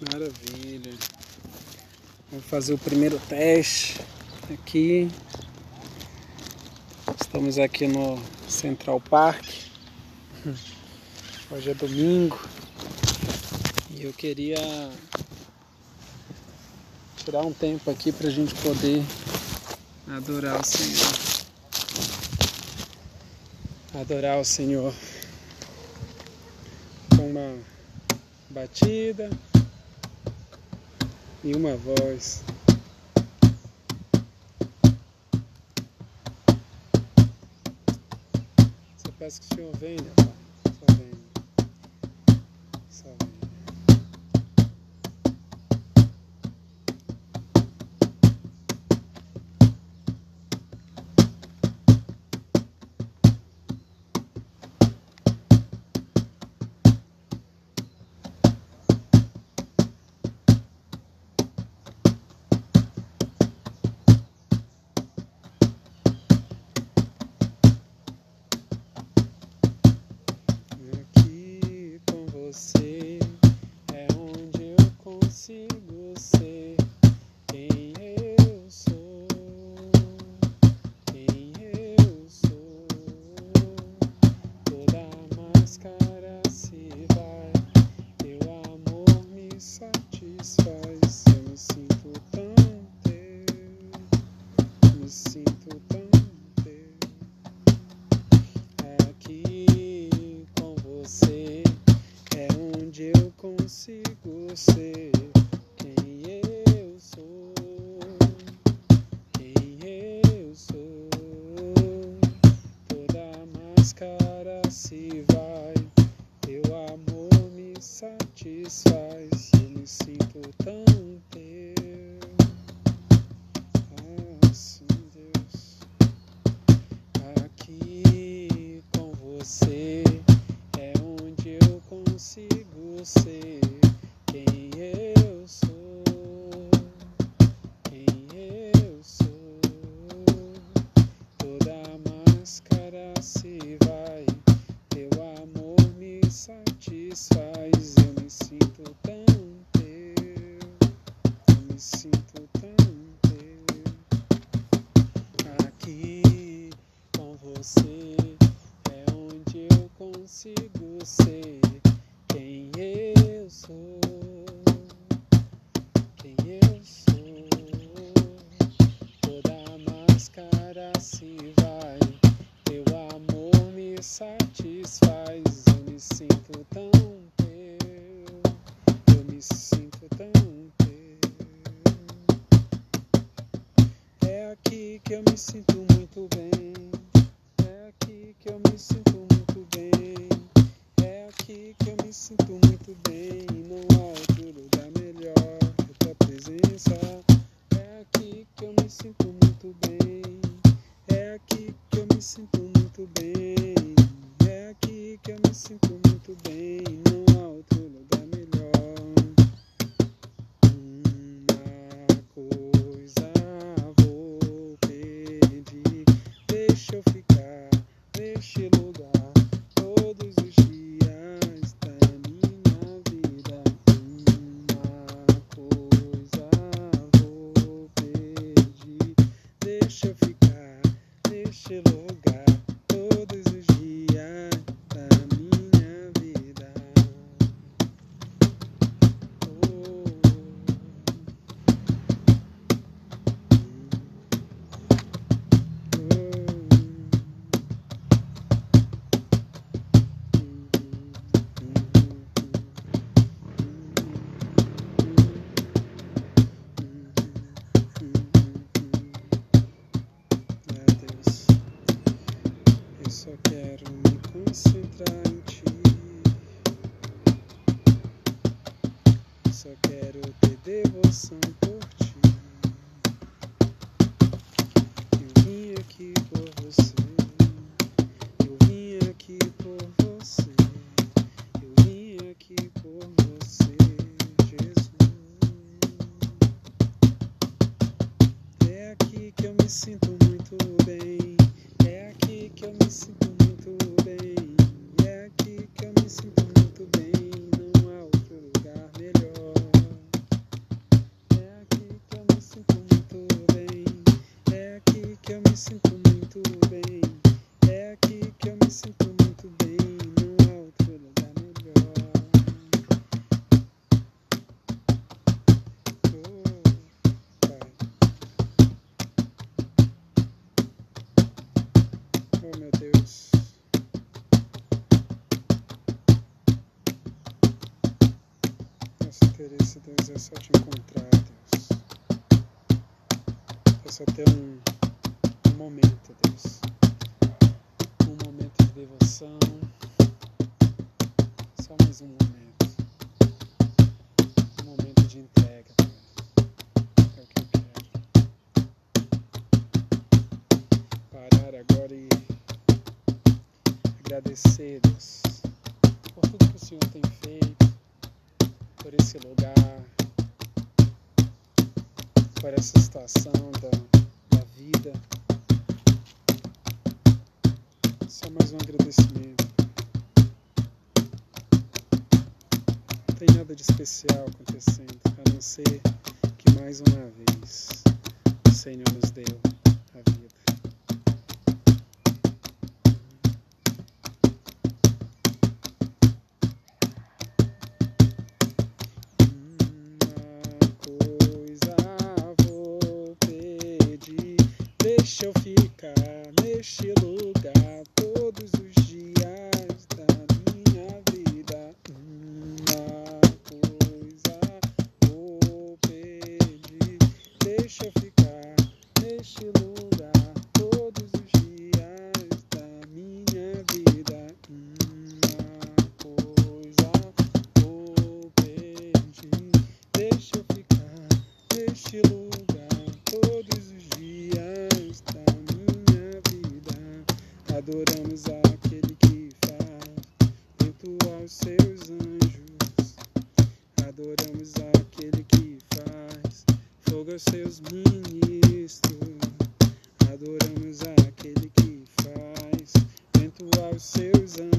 Maravilha. Vou fazer o primeiro teste aqui. Estamos aqui no Central Park. Hoje é domingo. E eu queria tirar um tempo aqui para a gente poder adorar o Senhor. Adorar o Senhor com uma batida em uma voz. Só peça que o Senhor venha, Pai. Ofereço, Deus, é só te encontrar, Deus. É só ter um, um momento, Deus. Um momento de devoção. Só mais um momento. Um momento de entrega. É o que eu quero. Parar agora e agradecer, Deus, por tudo que o Senhor tem feito, por esse lugar, por essa situação da, da vida. Só mais um agradecimento. Não tem nada de especial acontecendo, a não ser que mais uma vez o Senhor nos deu neste Susan.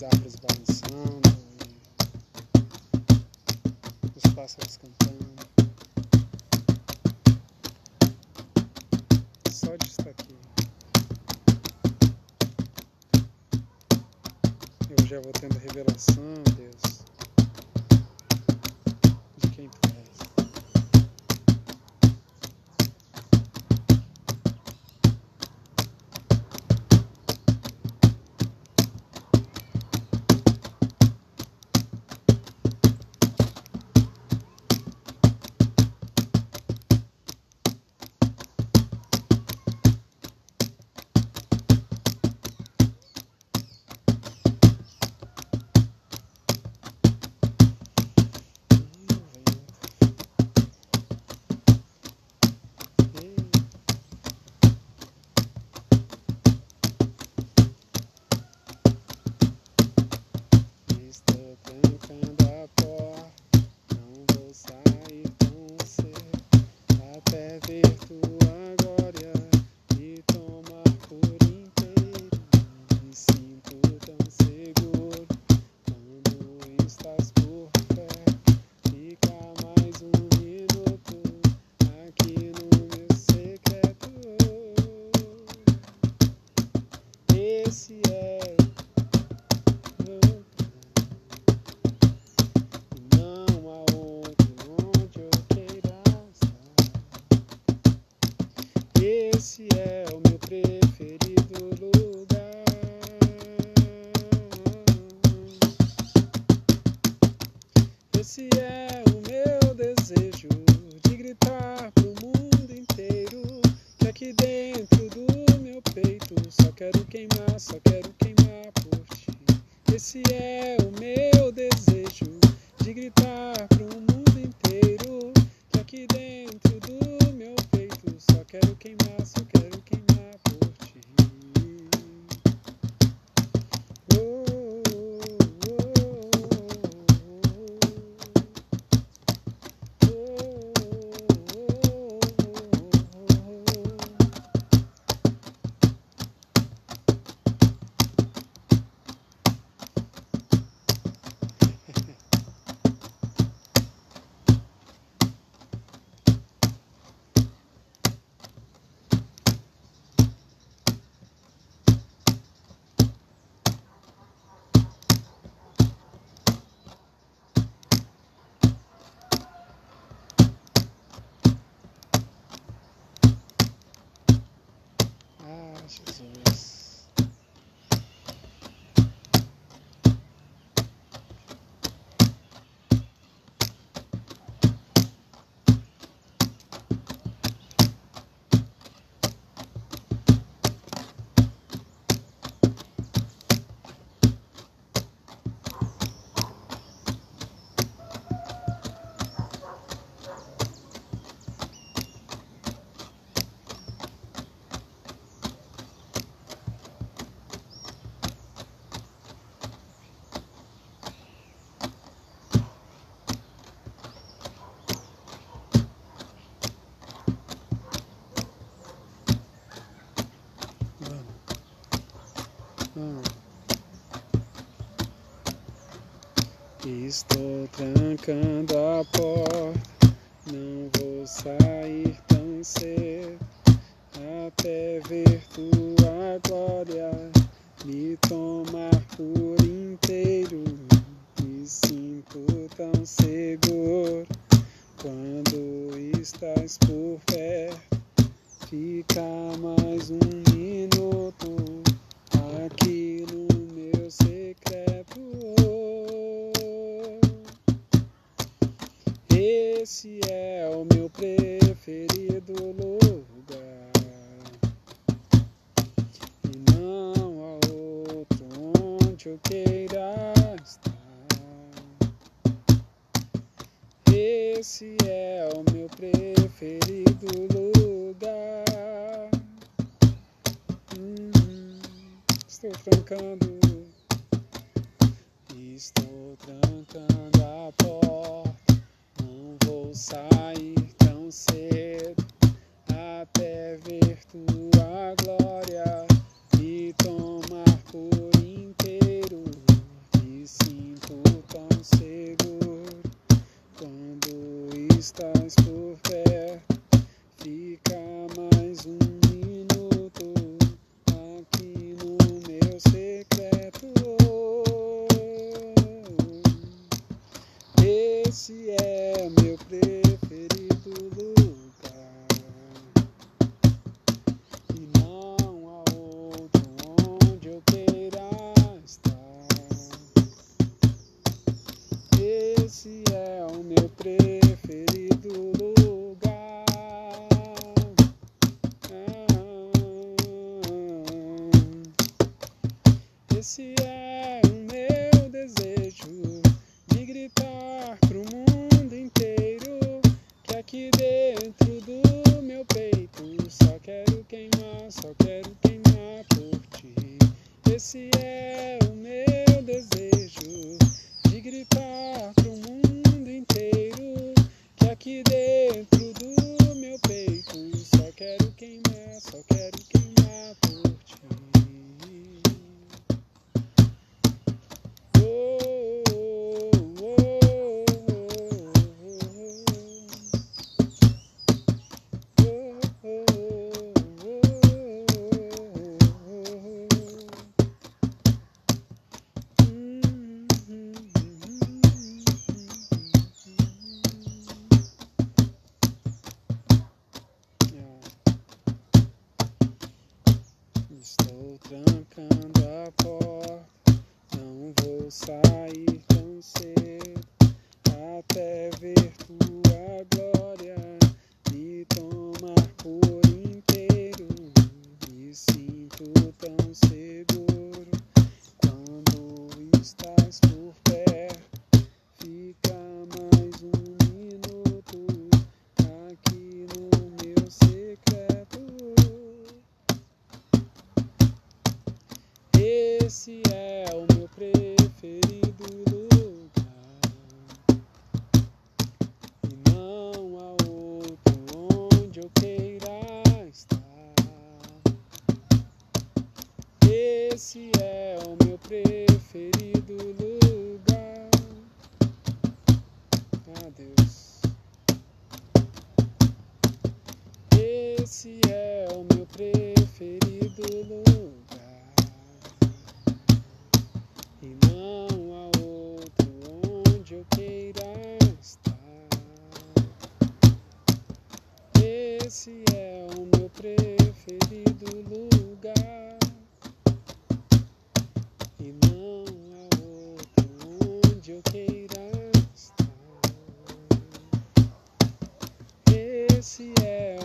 as árvores balançando, os pássaros cantando. Só de estar aqui. Eu já vou tendo revelação, Deus. Estou trancando a porta, não vou sair tão cedo até ver tua glória me tomar por inteiro. Me sinto tão seguro quando estás por perto. Fica mais um minuto aqui no meu secreto. esse é o Esse é o meu preferido lugar. E não há outro onde eu queira estar. Esse é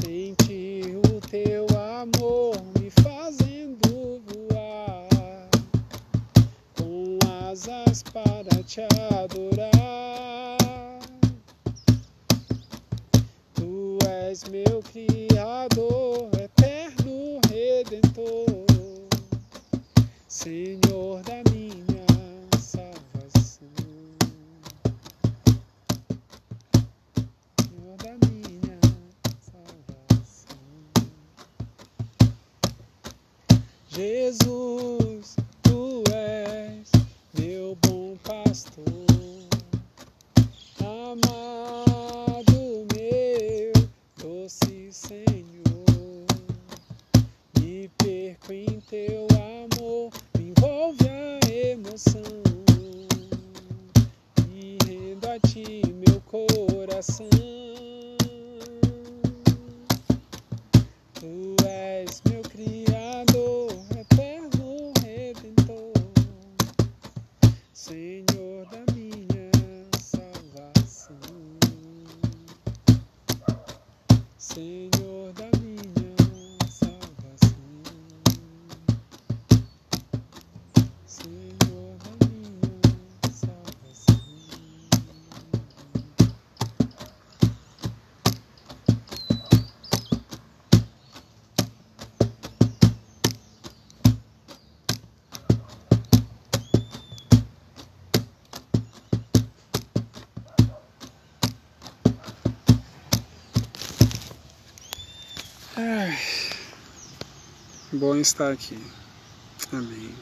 sentir o teu amor me fazendo voar com asas para te adorar. Tu és meu Criador, eterno Redentor, Senhor da minha Jesus, tu és meu bom pastor. Amado meu, doce Senhor, me perco em teu amor, me envolve a emoção e rendo a ti meu coração. Bom estar aqui. Amém.